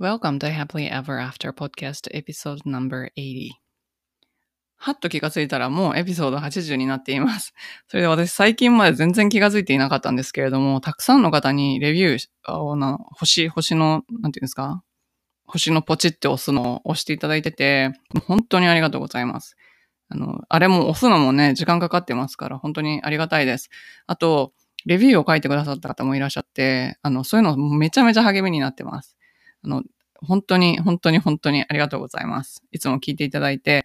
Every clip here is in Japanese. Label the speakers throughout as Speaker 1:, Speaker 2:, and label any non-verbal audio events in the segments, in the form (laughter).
Speaker 1: Welcome to Happily Ever After Podcast Episode No.80 はっと気がついたらもうエピソード80になっています。(laughs) それで私最近まで全然気がついていなかったんですけれども、たくさんの方にレビューをな、星、星の、なんていうんですか？星のポチって押すのを押していただいてて、本当にありがとうございます。あの、あれも押すのもね、時間かかってますから、本当にありがたいです。あと、レビューを書いてくださった方もいらっしゃって、あの、そういうのめちゃめちゃ励みになってます。あの、本当に、本当に、本当にありがとうございます。いつも聞いていただいて、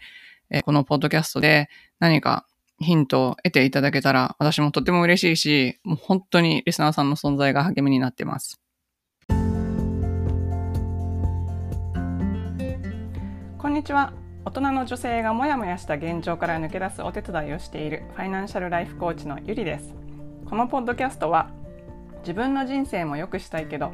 Speaker 1: えこのポッドキャストで何かヒントを得ていただけたら、私もとても嬉しいし、もう本当にリスナーさんの存在が励みになってます。こんにちは。大人の女性がモヤモヤした現状から抜け出すお手伝いをしているファイナンシャルライフコーチのゆりです。このポッドキャストは自分の人生も良くしたいけど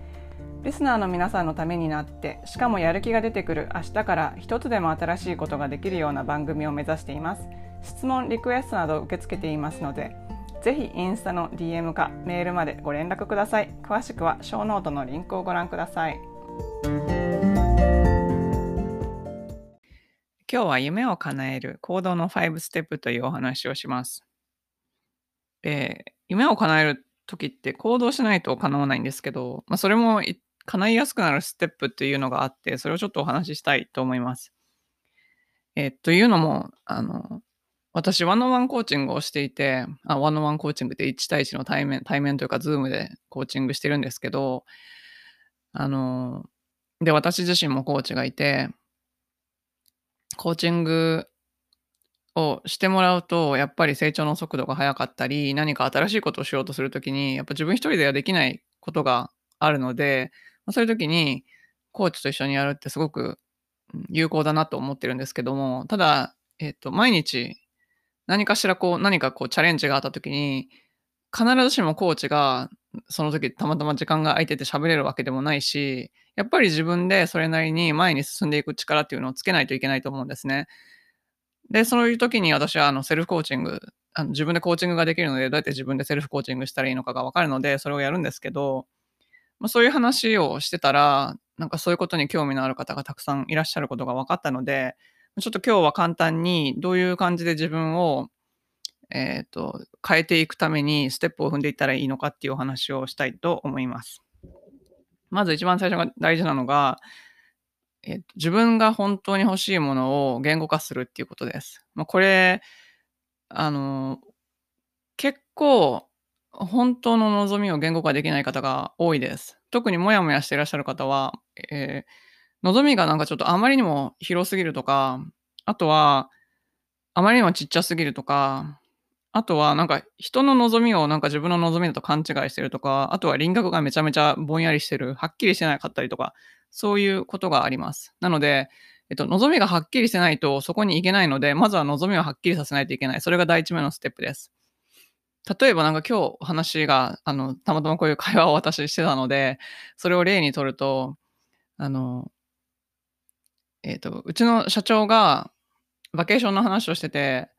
Speaker 1: リスナーの皆さんのためになってしかもやる気が出てくる明日から一つでも新しいことができるような番組を目指しています。質問リクエストなど受け付けていますのでぜひインスタの DM かメールまでご連絡ください。詳しくはショーノートのリンクをご覧ください。今日は夢を叶える行動の5ステップというお話をします、えー夢を叶える時って行動しないと叶わないんですけど、まあ、それもい叶いやすくなるステップっていうのがあって、それをちょっとお話ししたいと思います。えーというのも、あの、私、 one-on-one コーチングをしていて、あ one-on-one コーチングって1対1の対面、対面というか、 Zoom でコーチングしてるんですけど、あの、で、私自身もコーチがいて、コーチングをしてもらうと、やっぱり成長の速度が速かったり、何か新しいことをしようとするときに、やっぱ自分一人ではできないことがあるので、まあそういうときに、コーチと一緒にやるってすごく有効だなと思ってるんですけども、ただ、えっと、毎日、何かしらこう、何かこう、チャレンジがあったときに、必ずしもコーチが、その時たまたま時間が空いてて喋れるわけでもないし、やっぱり自分でそれなりに前に進んでいく力っていうのをつけないといけないと思うんですね。で、そういう時に私はあのセルフコーチング、あの自分でコーチングができるので、どうやって自分でセルフコーチングしたらいいのかがわかるので、それをやるんですけど、まあ、そういう話をしてたら、なんかそういうことに興味のある方がたくさんいらっしゃることが分かったので、ちょっと今日は簡単にどういう感じで自分を、えっ、と、変えていくためにステップを踏んでいったらいいのかっていうお話をしたいと思います。まず一番最初が大事なのが、えっと自分が本当に欲しいものを言語化するっていうことです。まあ、これ、あの、結構、本当の望みを言語化できない方が多いです。特にモヤモヤしていらっしゃる方は、えー望みがなんかちょっとあまりにも広すぎるとか、あとは、あまりにもちっちゃすぎるとか、あとはなんか人の望みをなんか自分の望みだと勘違いしてるとか、あとは輪郭がめちゃめちゃぼんやりしてる、はっきりしてなかったりとか、そういうことがあります。なので、えっと、望みがはっきりしてないとそこに行けないので、まずは望みをはっきりさせないといけない。それが第一目のステップです。例えばなんか今日話が、あの、たまたまこういう会話を私してたので、それを例にとると、あの、えっと、うちの社長がバケーションの話をしてて、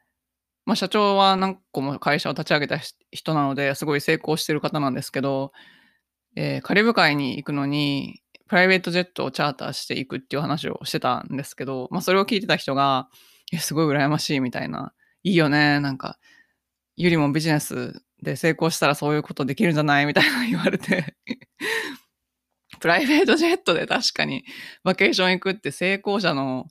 Speaker 1: まあ、社長は何個も会社を立ち上げた人なので、すごい成功してる方なんですけど、えーカリブ海に行くのに、プライベートジェットをチャーターしていくっていう話をしてたんですけど、まあ、それを聞いてた人が、え、すごい羨ましいみたいな、いいよね、なんか、ゆりもビジネスで成功したらそういうことできるんじゃない？みたいな言われて、(laughs) プライベートジェットで確かにバケーション行くって成功者の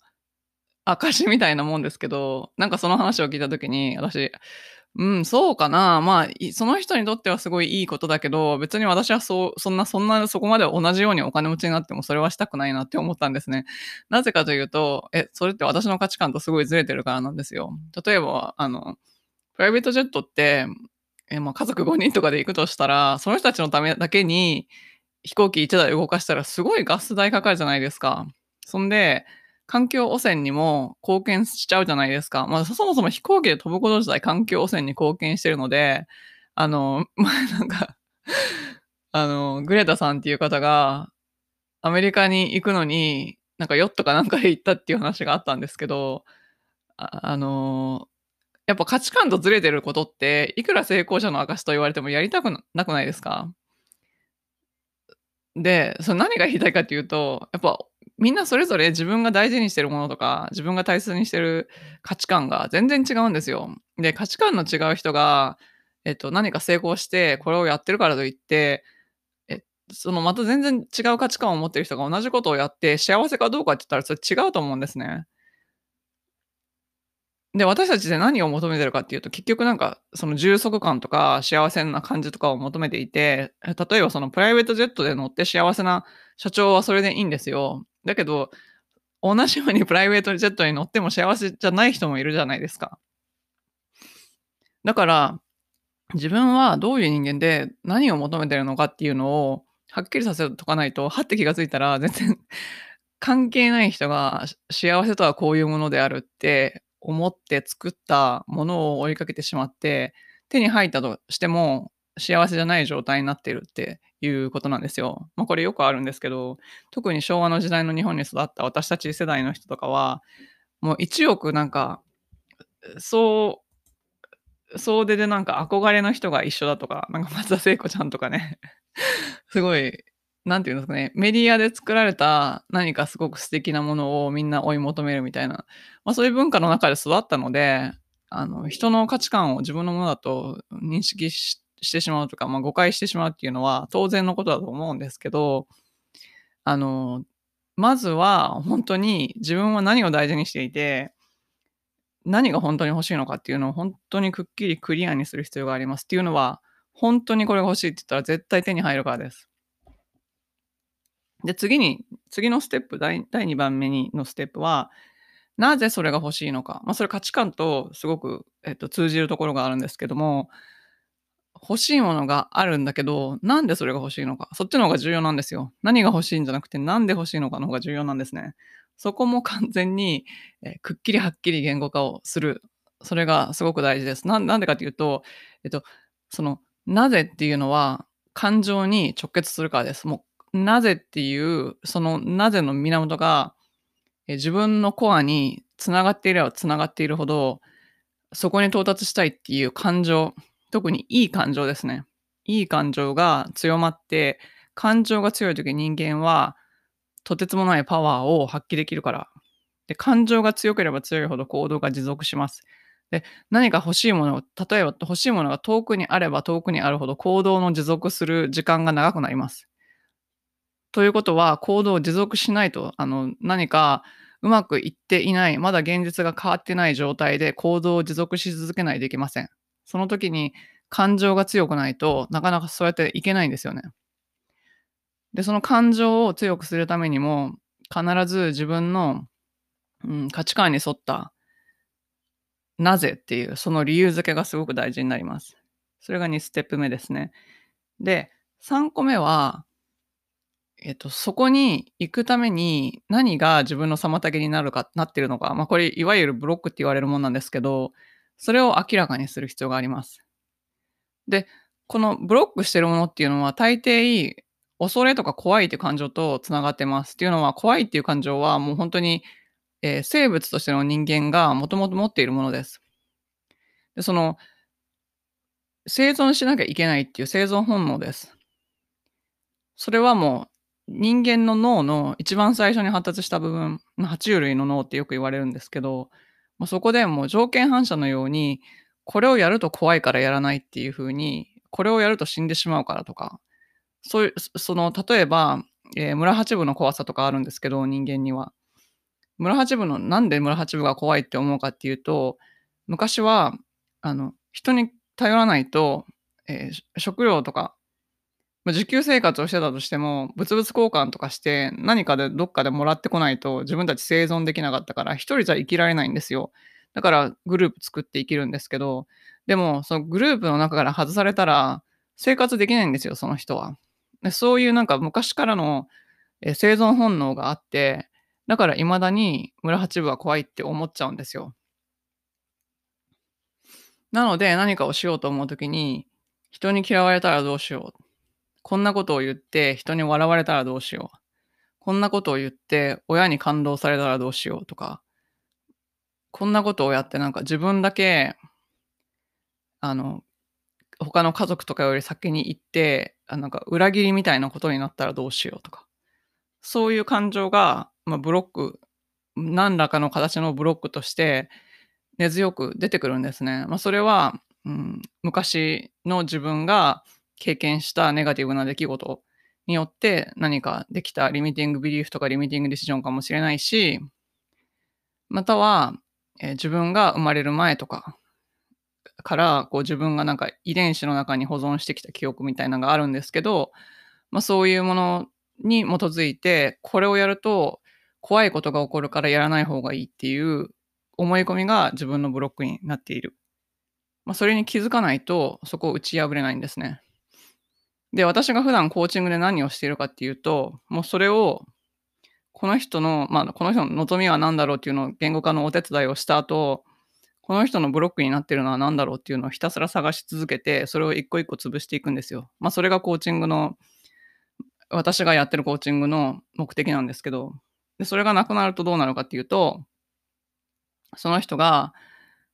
Speaker 1: 証みたいなもんですけど、なんかその話を聞いたときに、私、うん、そうかな。まあ、その人にとってはすごいいいことだけど、別に私はそう、そんな、そんな、そこまで同じようにお金持ちになってもそれはしたくないなって思ったんですね。なぜかというと、え、それって私の価値観とすごいずれてるからなんですよ。例えば、あの、プライベートジェットって、え、まあ家族5人とかで行くとしたら、その人たちのためだけに飛行機1台動かしたらすごいガス代かかるじゃないですか。そんで、環境汚染にも貢献しちゃうじゃないですか。まあ、そもそも飛行機で飛ぶこと自体環境汚染に貢献してるので、あの、まあ、なんかあの、グレタさんっていう方が、アメリカに行くのに、なんかヨットかなんかで行ったっていう話があったんですけど、ああの、やっぱ価値観とずれてることって、いくら成功者の証と言われてもやりたくなくないですか？で、その何が言いたいかっていうと、やっぱみんなそれぞれ自分が大事にしてるものとか、自分が大切にしてる価値観が全然違うんですよ。で、価値観の違う人が、えっと、何か成功して、これをやってるからといって、え、そのまた全然違う価値観を持ってる人が同じことをやって幸せかどうかって言ったらそれ違うと思うんですね。で、私たちで何を求めてるかっていうと、結局なんか、その充足感とか幸せな感じとかを求めていて、例えばそのプライベートジェットで乗って幸せな社長はそれでいいんですよ。だけど、同じようにプライベートジェットに乗っても幸せじゃない人もいるじゃないですか。だから、自分はどういう人間で何を求めてるのかっていうのをはっきりさせとかないと、はって気がついたら全然関係ない人が幸せとはこういうものであるって思って作ったものを追いかけてしまって、手に入ったとしても幸せじゃない状態になってるっていうことなんですよ。まあこれよくあるんですけど、特に昭和の時代の日本に育った私たち世代の人とかは、もう一億なんか、そう、総出でなんか憧れの人が一緒だとか、なんか松田聖子ちゃんとかね (laughs) すごいなんていうんですかね、メディアで作られた何かすごく素敵なものをみんな追い求めるみたいな、まあ、そういう文化の中で育ったので、あの、人の価値観を自分のものだと認識してしまうとか、まあ、誤解してしまうっていうのは当然のことだと思うんですけど、あの、まずは本当に自分は何を大事にしていて、何が本当に欲しいのかっていうのを本当にくっきりクリアにする必要がありますっていうのは、本当にこれが欲しいって言ったら絶対手に入るからです。で、次に、次のステップ、第第2番目にのステップは、なぜそれが欲しいのか。まあ、それ価値観とすごく、えっと、通じるところがあるんですけども、欲しいものがあるんだけど、なんでそれが欲しいのか。そっちの方が重要なんですよ。何が欲しいんじゃなくて、なんで欲しいのかの方が重要なんですね。そこも完全に、えー、くっきりはっきり言語化をする。それがすごく大事です。なんでかっていうと、えっと、その、なぜっていうのは、感情に直結するからです。もなぜっていう、そのなぜの源が、え自分のコアにつながっていればつながっているほど、そこに到達したいっていう感情、特にいい感情ですね。いい感情が強まって、感情が強い時人間は、とてつもないパワーを発揮できるから。で、感情が強ければ強いほど行動が持続します。で、何か欲しいものを、例えば欲しいものが遠くにあれば遠くにあるほど行動の持続する時間が長くなります。ということは、行動を持続しないと、あの、何かうまくいっていない、まだ現実が変わってない状態で行動を持続し続けないといけません。その時に感情が強くないとなかなかそうやっていけないんですよね。で、その感情を強くするためにも、必ず自分の、うん、価値観に沿ったなぜっていう、その理由付けがすごく大事になります。それが2ステップ目ですね。で、3個目は、えっと、そこに行くために何が自分の妨げになるか、なってるのか、まあこれいわゆるブロックって言われるものなんですけど、それを明らかにする必要があります。で、このブロックしてるものっていうのは大抵恐れとか怖いっていう感情とつながってます。っていうのは怖いっていう感情はもう本当に、えー、生物としての人間がもともと持っているものです。で、その生存しなきゃいけないっていう生存本能です。それはもう人間の脳の一番最初に発達した部分、爬虫類の脳ってよく言われるんですけど、まあ、そこでもう条件反射のように、これをやると怖いからやらないっていう風に、これをやると死んでしまうからとか、そういう、その、例えば、えー、村八分の怖さとかあるんですけど、人間には。村八分の、なんで村八分が怖いって思うかっていうと、昔は、あの、人に頼らないと、えー、食料とかま、自給生活をしてたとしても、物々交換とかして、何かでどっかでもらってこないと、自分たち生存できなかったから、一人じゃ生きられないんですよ。だからグループ作って生きるんですけど、でも、そのグループの中から外されたら、生活できないんですよ、その人は。で、そういうなんか昔からの、生存本能があって、だから未だに村八分は怖いって思っちゃうんですよ。なので何かをしようと思うときに、人に嫌われたらどうしよう。こんなことを言って人に笑われたらどうしよう。こんなことを言って親に感動されたらどうしようとか、こんなことをやってなんか自分だけ、あの、他の家族とかより先に行って、あなんか裏切りみたいなことになったらどうしようとか、そういう感情が、まあ、ブロック、何らかの形のブロックとして根強く出てくるんですね。まあ、それは、うん、昔の自分が経験したネガティブな出来事によって何かできたリミティングビリーフとかリミティングディシジョンかもしれないし、または、えー、自分が生まれる前とかからこう自分がなんか遺伝子の中に保存してきた記憶みたいなのがあるんですけど、まあ、そういうものに基づいてこれをやると怖いことが起こるからやらない方がいいっていう思い込みが自分のブロックになっている。まあ、それに気づかないとそこを打ち破れないんですね。で、私が普段コーチングで何をしているかっていうと、もうそれをこの人の、まあ、この人の望みは何だろうっていうのを言語化のお手伝いをした後、この人のブロックになってるのは何だろうっていうのをひたすら探し続けて、それを一個一個潰していくんですよ。まあ、それがコーチングの、私がやってるコーチングの目的なんですけど、でそれがなくなるとどうなるかっていうと、その人が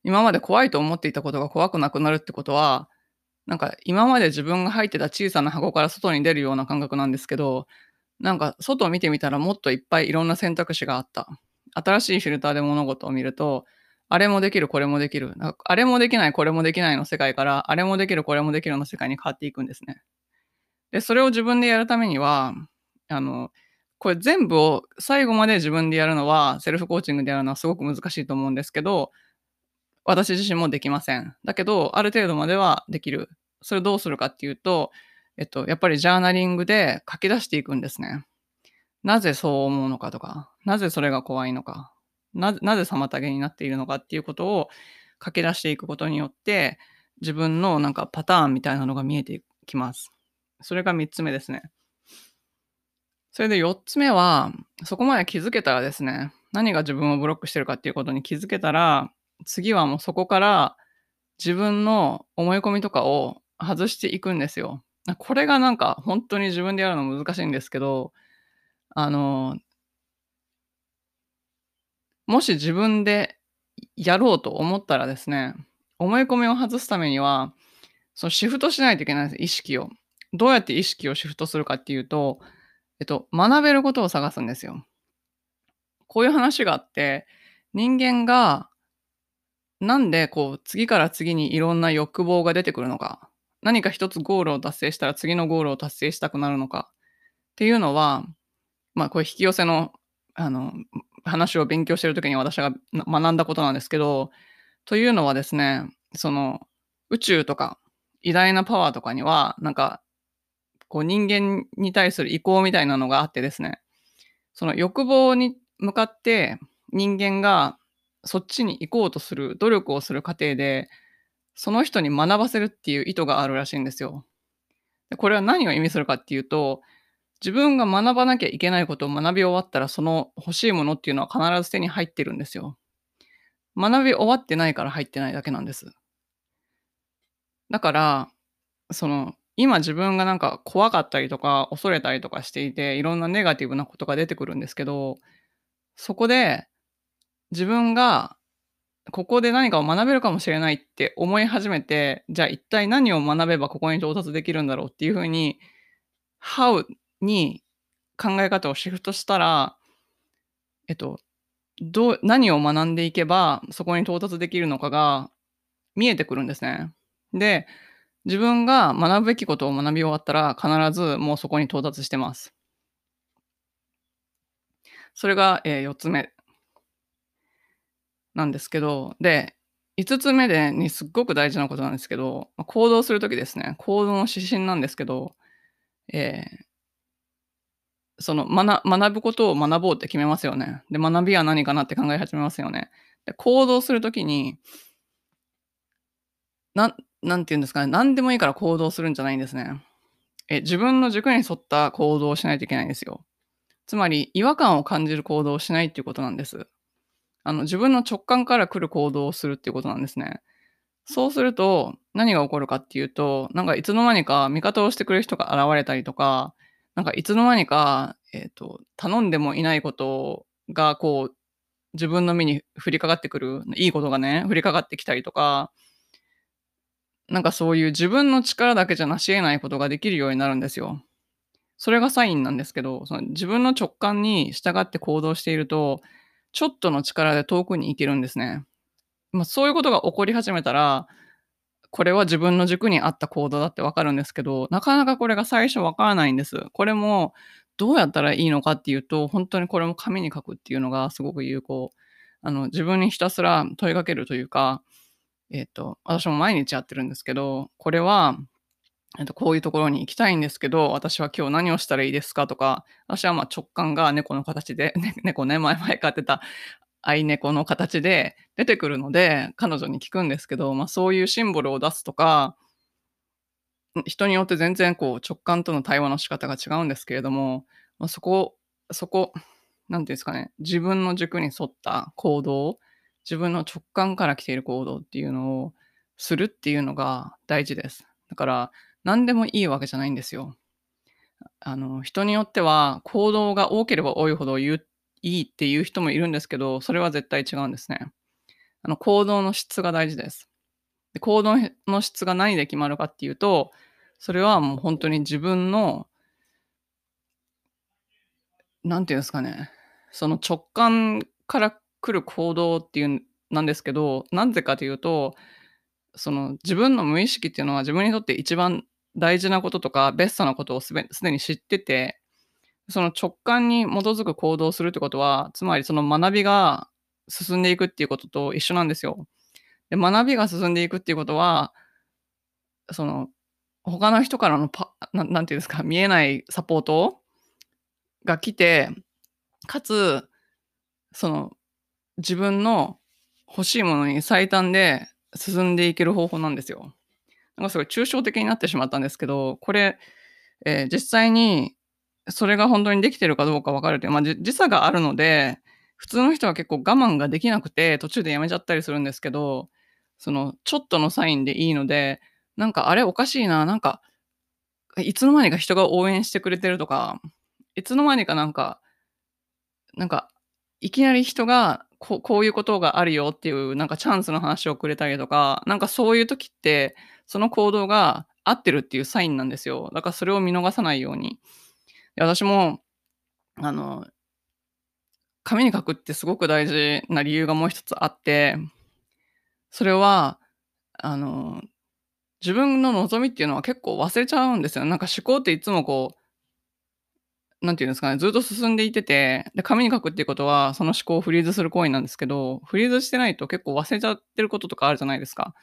Speaker 1: 今まで怖いと思っていたことが怖くなくなるってことは、なんか今まで自分が入ってた小さな箱から外に出るような感覚なんですけど、なんか外を見てみたらもっといっぱいいろんな選択肢があった。新しいフィルターで物事を見ると、あれもできる、これもできる。あれもできない、これもできないの世界から、あれもできる、これもできるの世界に変わっていくんですね。で、それを自分でやるためには、あの、これ全部を最後まで自分でやるのは、セルフコーチングでやるのはすごく難しいと思うんですけど、私自身もできません。だけど、ある程度まではできる。それどうするかっていうと、えっと、やっぱりジャーナリングで書き出していくんですね。なぜそう思うのかとか、なぜそれが怖いのか、ななぜ妨げになっているのかっていうことを書き出していくことによって、自分のなんかパターンみたいなのが見えてきます。それが3つ目ですね。それで4つ目は、そこまで気づけたらですね、何が自分をブロックしてるかっていうことに気づけたら、次はもうそこから自分の思い込みとかを外していくんですよ。これがなんか本当に自分でやるの難しいんですけど、あの、もし自分でやろうと思ったらですね、思い込みを外すためには、そのシフトしないといけないです、意識を。どうやって意識をシフトするかっていうと、えっと、学べることを探すんですよ。こういう話があって、人間がなんでこう次から次にいろんな欲望が出てくるのか、何か一つゴールを達成したら次のゴールを達成したくなるのかっていうのは、まあこれ引き寄せのあの話を勉強してる時に私が学んだことなんですけど、というのはですね、その宇宙とか偉大なパワーとかには、なんかこう人間に対する意向みたいなのがあってですね、その欲望に向かって人間がそっちに行こうとする努力をする過程で、その人に学ばせるっていう意図があるらしいんですよ。でこれは何を意味するかっていうと、自分が学ばなきゃいけないことを学び終わったら、その欲しいものっていうのは必ず手に入ってるんですよ。学び終わってないから入ってないだけなんです。だから、その、今自分がなんか怖かったりとか恐れたりとかしていて、いろんなネガティブなことが出てくるんですけど、そこで自分がここで何かを学べるかもしれないって思い始めて、じゃあ一体何を学べばここに到達できるんだろうっていうふうに、How に考え方をシフトしたら、えっと、どう、何を学んでいけばそこに到達できるのかが見えてくるんですね。で、自分が学ぶべきことを学び終わったら必ずもうそこに到達してます。それが、えー、4つ目なんですけど、で、5つ目でにすっごく大事なことなんですけど、行動するときですね、行動の指針なんですけど、えー、その学学ぶことを学ぼうって決めますよね。で、学びは何かなって考え始めますよね。で行動するときに、ななんて言うんですかね、何でもいいから行動するんじゃないんですね。え自分の軸に沿った行動をしないといけないんですよ。つまり違和感を感じる行動をしないっていうことなんです。あの、自分の直感から来る行動をするっていうことなんですね。そうすると、何が起こるかっていうと、なんかいつの間にか味方をしてくれる人が現れたりとか、なんかいつの間にか、えっ、と、頼んでもいないことが、こう、自分の身に降りかかってくる、いいことがね、降りかかってきたりとか、なんかそういう自分の力だけじゃ成し得ないことができるようになるんですよ。それがサインなんですけど、その自分の直感に従って行動していると、ちょっとの力で遠くに行けるんですね。まあ、そういうことが起こり始めたら、これは自分の軸に合った行動だってわかるんですけど、なかなかこれが最初わからないんです。これもどうやったらいいのかっていうと、本当にこれも紙に書くっていうのがすごく有効。あの、自分にひたすら問いかけるというか、えっ、と、私も毎日やってるんですけど、これは、えっと、こういうところに行きたいんですけど、私は今日何をしたらいいですかとか、私はま直感が猫の形で、(laughs) ね、猫ね、前々飼ってた愛猫の形で出てくるので、彼女に聞くんですけど、まあそういうシンボルを出すとか、人によって全然こう直感との対話の仕方が違うんですけれども、まあ、そこ、そこ、なんていうんですかね、自分の軸に沿った行動、自分の直感から来ている行動っていうのをするっていうのが大事です。だから、何でもいいわけじゃないんですよ。あの、人によっては行動が多ければ多いほどいいっていう人もいるんですけど、それは絶対違うんですね。あの、行動の質が大事です。で行動の質が何で決まるかっていうと、それはもう本当に自分の、なんていうんですかね、その直感から来る行動っていうなんですけど、なんでかというと、その自分の無意識っていうのは自分にとって一番大事なこととかベストなことをすでに知ってて、その直感に基づく行動をするってことは、つまりその学びが進んでいくっていうことと一緒なんですよ。で学びが進んでいくっていうことは、その他の人からのパななんていうんですか、見えないサポートが来て、かつ、その自分の欲しいものに最短で進んでいける方法なんですよ。なんかすごい抽象的になってしまったんですけど、これ、えー、実際にそれが本当にできてるかどうか分かるという、まあ、時差があるので、普通の人は結構我慢ができなくて途中でやめちゃったりするんですけど、そのちょっとのサインでいいので、なんかあれおかしいな、なんか、いつの間にか人が応援してくれてるとか、いつの間にかなんか、なんか、いきなり人がここういうことがあるよっていうなんかチャンスの話をくれたりとか、なんかそういう時って、その行動が合ってるっていうサインなんですよ。だからそれを見逃さないように。私も、あの、紙に書くってすごく大事な理由がもう一つあって、それは、あの、自分の望みっていうのは結構忘れちゃうんですよ。なんか思考っていつもこう、なんていうんですかね、ずっと進んでいてて、で、紙に書くっていうことは、その思考をフリーズする行為なんですけど、フリーズしてないと結構忘れちゃってることとかあるじゃないですか。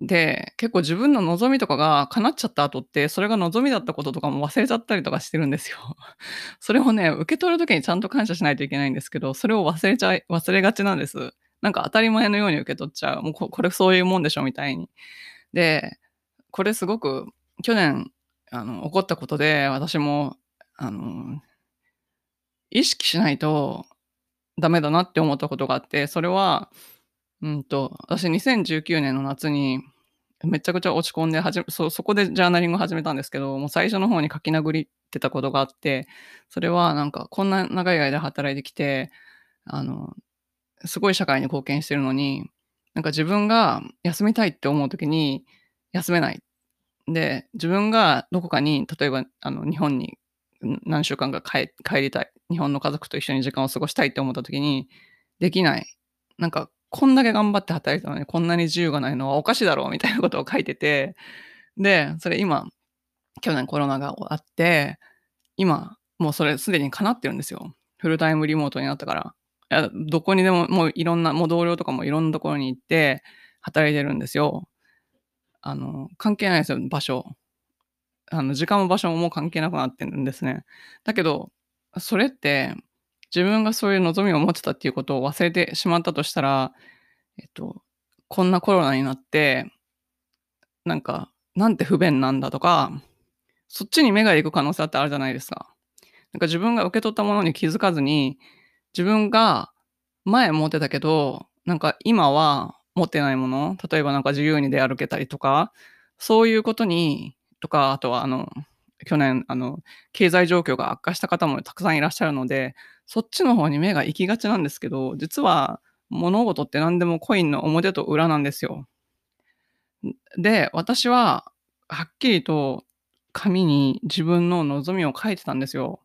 Speaker 1: で、結構自分の望みとかが叶っちゃった後って、それが望みだったこととかも忘れちゃったりとかしてるんですよ。(laughs) それをね、受け取る時にちゃんと感謝しないといけないんですけど、それを忘れちゃい忘れがちなんです。なんか当たり前のように受け取っちゃう。もうここれそういうもんでしょみたいに。で、これすごく去年あの起こったことで、私もあの意識しないとダメだなって思ったことがあって、それはうんと、私2019年の夏にめちゃくちゃ落ち込んではじそそこでジャーナリング始めたんですけど、もう最初の方に書き殴りってたことがあって、それはなんかこんな長い間働いてきて、あの、すごい社会に貢献してるのに、なんか自分が休みたいって思う時に休めない。で、自分がどこかに、例えばあの日本に何週間か帰りたい。日本の家族と一緒に時間を過ごしたいって思った時にできない。なんかこんだけ頑張って働いたのにこんなに自由がないのはおかしいだろうみたいなことを書いてて、で、それ今、去年コロナがあって、今、もうそれすでに叶ってるんですよ。フルタイムリモートになったから。いやどこにでも、もういろんな、もう同僚とかもいろんなところに行って働いてるんですよ。あの、関係ないですよ、場所。あの、時間も場所ももう関係なくなってるんですね。だけど、それって、自分がそういう望みを持ってたっていうことを忘れてしまったとしたら、えっと、こんなコロナになって、なんか、なんて不便なんだとか、そっちに目が行く可能性ってあるじゃないですか。なんか自分が受け取ったものに気づかずに、自分が前持ってたけど、なんか今は持ってないもの、例えばなんか自由に出歩けたりとか、そういうことにとか、あとはあの、去年あの、経済状況が悪化した方もたくさんいらっしゃるので、そっちの方に目が行きがちなんですけど、実は物事って何でもコインの表と裏なんですよ。で、私ははっきりと紙に自分の望みを書いてたんですよ。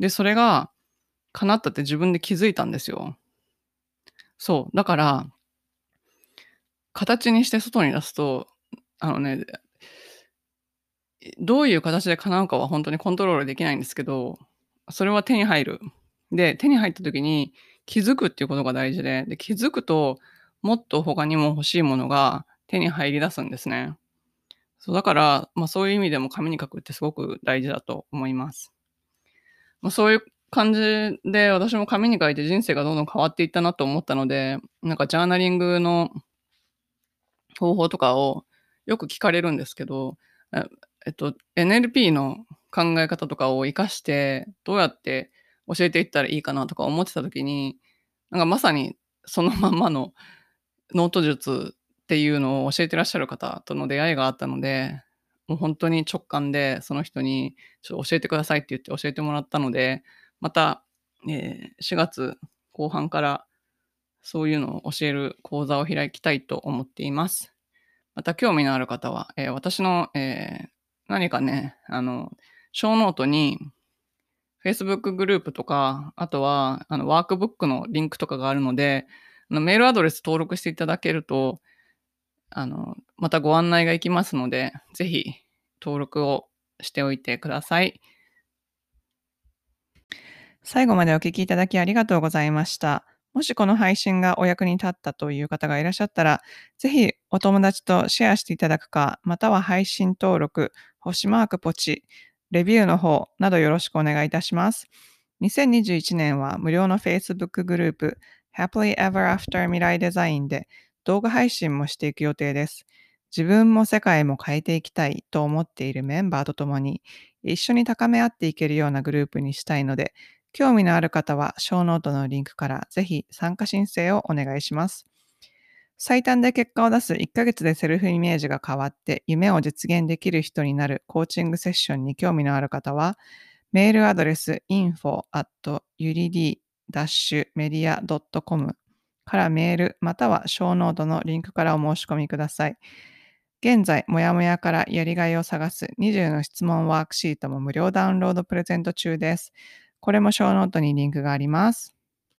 Speaker 1: で、それが叶ったって自分で気づいたんですよ。そう、だから形にして外に出すと、あのね、どういう形で叶うかは本当にコントロールできないんですけど、それは手に入る。で、手に入った時に気づくっていうことが大事で、で、気づくと、もっと他にも欲しいものが手に入り出すんですね。そう、だから、まあ、そういう意味でも紙に書くってすごく大事だと思います。まあ、そういう感じで、私も紙に書いて人生がどんどん変わっていったなと思ったので、なんかジャーナリングの方法とかをよく聞かれるんですけど、えっと、NLP の考え方とかを活かして、どうやって教えていったらいいかなとか思ってた時に、なんかまさにそのまんまの (laughs) ノート術っていうのを教えてらっしゃる方との出会いがあったので、もう本当に直感でその人にちょっと教えてくださいって言って教えてもらったので、また、えー、4月後半からそういうのを教える講座を開きたいと思っています。また興味のある方は、えー、私の、えー、何かね、あの、ショーノートに Facebook グループとか、あとはあのワークブックのリンクとかがあるので、あのメールアドレス登録していただけると、あの、またご案内が行きますので、ぜひ登録をしておいてください。最後までお聞きいただきありがとうございました。もしこの配信がお役に立ったという方がいらっしゃったら、ぜひお友達とシェアしていただくか、または配信登録、星マークポチ、レビューの方などよろしくお願いいたします。2021年は無料の Facebook グループ Happily Ever After 未来デザインで動画配信もしていく予定です。自分も世界も変えていきたいと思っているメンバーと共に一緒に高め合っていけるようなグループにしたいので、興味のある方は、ショーノートのリンクからぜひ参加申請をお願いします。最短で結果を出す1ヶ月でセルフイメージが変わって夢を実現できる人になるコーチングセッションに興味のある方は、メールアドレス info at urid-media.com からメールまたはショーノートのリンクからお申し込みください。現在、もやもやからやりがいを探す20の質問ワークシートも無料ダウンロードプレゼント中です。これもショーノートにリンクがあります。